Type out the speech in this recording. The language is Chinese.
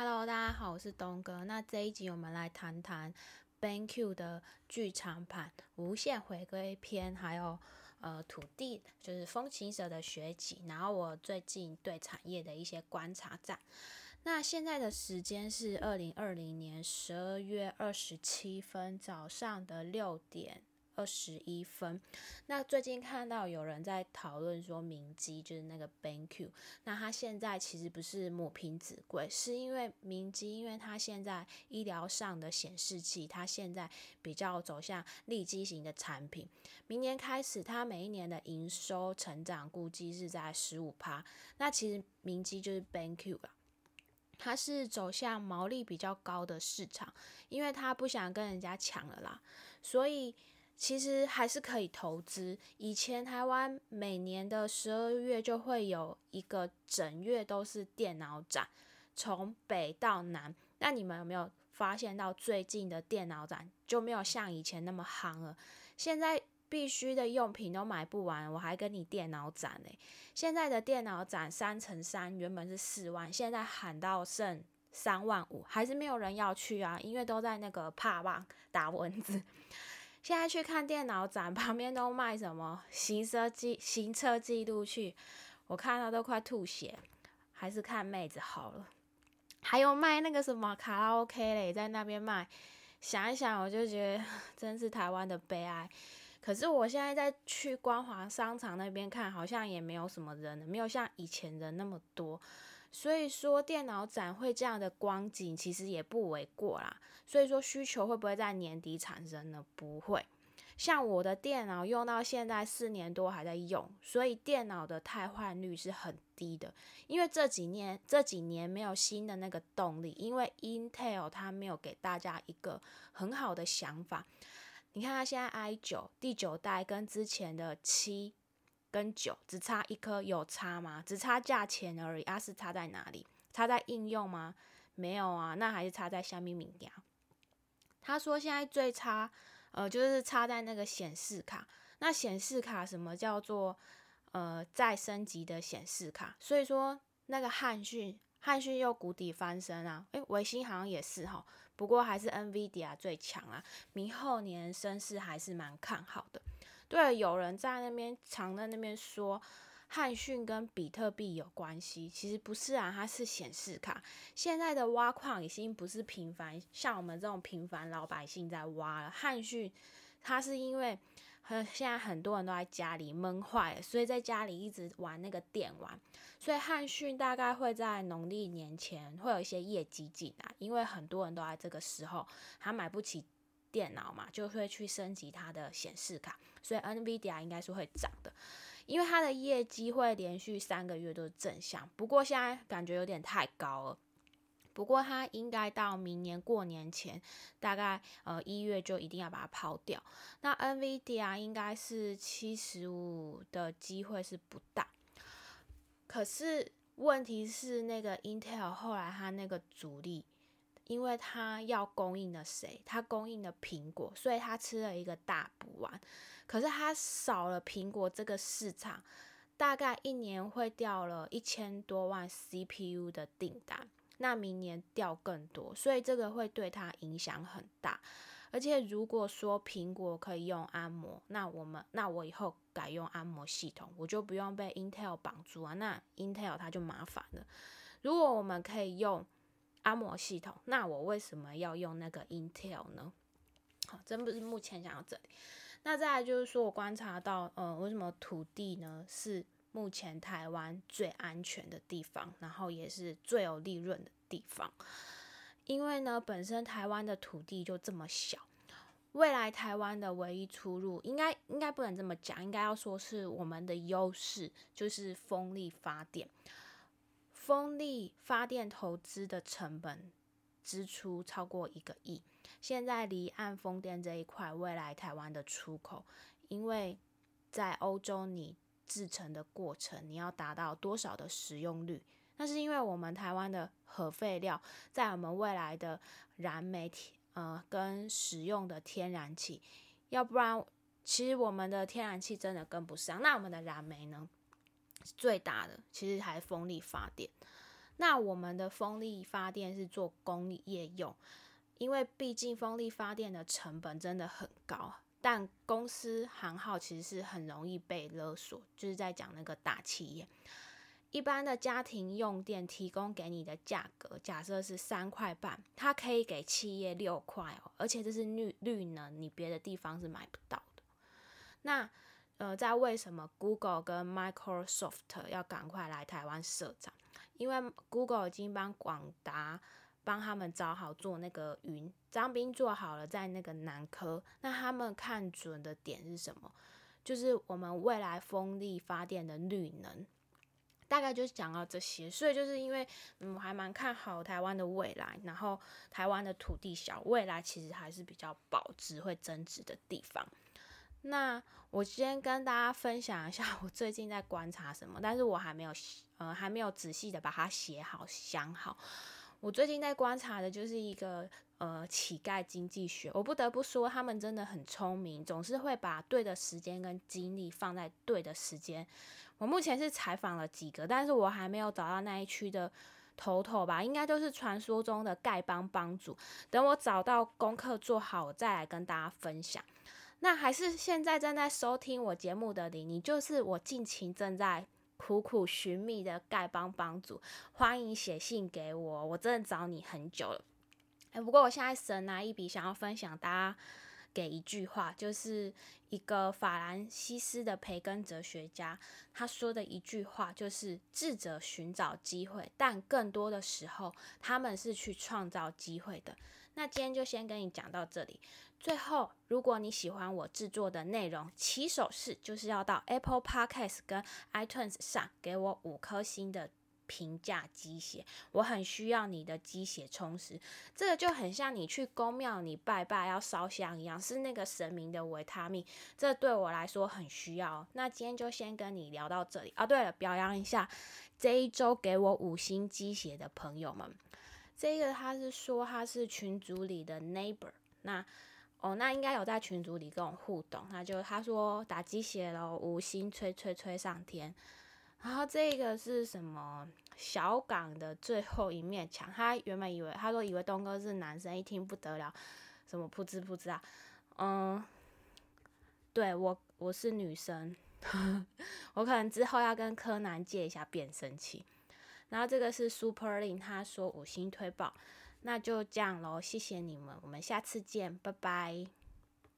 Hello，大家好，我是东哥。那这一集我们来谈谈 BenQ 的剧场版《无限回归篇》，还有呃土地，就是风琴者的学籍。然后我最近对产业的一些观察站。那现在的时间是二零二零年十二月二十七分早上的六点。二十一分。那最近看到有人在讨论说，明基就是那个 BenQ，那它现在其实不是母凭子贵，是因为明基，因为它现在医疗上的显示器，它现在比较走向立基型的产品。明年开始，它每一年的营收成长估计是在十五趴。那其实明基就是 BenQ 啦，它是走向毛利比较高的市场，因为它不想跟人家抢了啦，所以。其实还是可以投资。以前台湾每年的十二月就会有一个整月都是电脑展，从北到南。那你们有没有发现到最近的电脑展就没有像以前那么夯了？现在必须的用品都买不完，我还跟你电脑展呢。现在的电脑展三乘三原本是四万，现在喊到剩三万五，还是没有人要去啊？因为都在那个怕棒打蚊子。现在去看电脑展，旁边都卖什么行车记行车记录器，我看到都快吐血，还是看妹子好了。还有卖那个什么卡拉 OK 嘞，在那边卖。想一想，我就觉得 真是台湾的悲哀。可是我现在在去光华商场那边看，好像也没有什么人，没有像以前人那么多。所以说电脑展会这样的光景，其实也不为过啦。所以说需求会不会在年底产生呢？不会。像我的电脑用到现在四年多还在用，所以电脑的汰换率是很低的。因为这几年这几年没有新的那个动力，因为 Intel 它没有给大家一个很好的想法。你看它现在 i 九第九代跟之前的七。跟九只差一颗有差吗？只差价钱而已。啊，是差在哪里？差在应用吗？没有啊，那还是差在下面名呀。他说现在最差，呃，就是差在那个显示卡。那显示卡什么叫做呃再升级的显示卡？所以说那个汉讯，汉讯又谷底翻身啊。诶，维新好像也是哈，不过还是 NVIDIA 最强啊。明后年升势还是蛮看好的。对，有人在那边常在那边说汉逊跟比特币有关系，其实不是啊，它是显示卡。现在的挖矿已经不是平凡，像我们这种平凡老百姓在挖了。汉逊它是因为很现在很多人都在家里闷坏了，所以在家里一直玩那个电玩，所以汉逊大概会在农历年前会有一些业绩进来，因为很多人都在这个时候他买不起。电脑嘛，就会去升级它的显示卡，所以 NVIDIA 应该是会涨的，因为它的业绩会连续三个月都是正向。不过现在感觉有点太高了，不过它应该到明年过年前，大概呃一月就一定要把它抛掉。那 NVIDIA 应该是七十五的机会是不大，可是问题是那个 Intel 后来它那个主力。因为他要供应的谁？他供应的苹果，所以他吃了一个大补丸。可是他少了苹果这个市场，大概一年会掉了一千多万 CPU 的订单，那明年掉更多，所以这个会对他影响很大。而且如果说苹果可以用安摩，那我们那我以后改用安摩系统，我就不用被 Intel 绑住啊，那 Intel 它就麻烦了。如果我们可以用。阿摩系统，那我为什么要用那个 Intel 呢？好，真不是目前讲到这里。那再来就是说我观察到，呃，为什么土地呢是目前台湾最安全的地方，然后也是最有利润的地方？因为呢，本身台湾的土地就这么小，未来台湾的唯一出路，应该应该不能这么讲，应该要说是我们的优势就是风力发电。风力发电投资的成本支出超过一个亿，现在离岸风电这一块，未来台湾的出口，因为在欧洲你制成的过程，你要达到多少的使用率？那是因为我们台湾的核废料，在我们未来的燃煤呃跟使用的天然气，要不然其实我们的天然气真的跟不上，那我们的燃煤呢？最大的其实还是风力发电，那我们的风力发电是做工业用，因为毕竟风力发电的成本真的很高。但公司行号其实是很容易被勒索，就是在讲那个大企业。一般的家庭用电提供给你的价格，假设是三块半，它可以给企业六块哦，而且这是绿绿能，你别的地方是买不到的。那呃，在为什么 Google 跟 Microsoft 要赶快来台湾设厂？因为 Google 已经帮广达帮他们找好做那个云，张斌做好了在那个南科，那他们看准的点是什么？就是我们未来风力发电的绿能。大概就是讲到这些，所以就是因为嗯，还蛮看好台湾的未来，然后台湾的土地小，未来其实还是比较保值、会增值的地方。那我先跟大家分享一下我最近在观察什么，但是我还没有呃还没有仔细的把它写好、想好。我最近在观察的就是一个呃乞丐经济学，我不得不说他们真的很聪明，总是会把对的时间跟精力放在对的时间。我目前是采访了几个，但是我还没有找到那一区的头头吧，应该就是传说中的丐帮帮主。等我找到功课做好，我再来跟大家分享。那还是现在正在收听我节目的你，你就是我近期正在苦苦寻觅的丐帮帮主，欢迎写信给我，我真的找你很久了。哎，不过我现在神拿一笔，想要分享大家。给一句话，就是一个法兰西斯的培根哲学家他说的一句话，就是智者寻找机会，但更多的时候他们是去创造机会的。那今天就先跟你讲到这里。最后，如果你喜欢我制作的内容，起手式就是要到 Apple Podcast 跟 iTunes 上给我五颗星的。评价鸡血，我很需要你的鸡血充实，这个就很像你去公庙你拜拜要烧香一样，是那个神明的维他命，这对我来说很需要。那今天就先跟你聊到这里啊。对了，表扬一下这一周给我五星鸡血的朋友们，这个他是说他是群组里的 neighbor，那哦那应该有在群组里跟我互动，那就他说打鸡血喽，五星吹吹吹上天。然后这个是什么？小港的最后一面墙。他原本以为，他说以为东哥是男生，一听不得了，什么噗嗤噗嗤啊？嗯，对我我是女生，我可能之后要跟柯南借一下变声器。然后这个是 Super Ling，他说五星推爆，那就这样喽，谢谢你们，我们下次见，拜拜。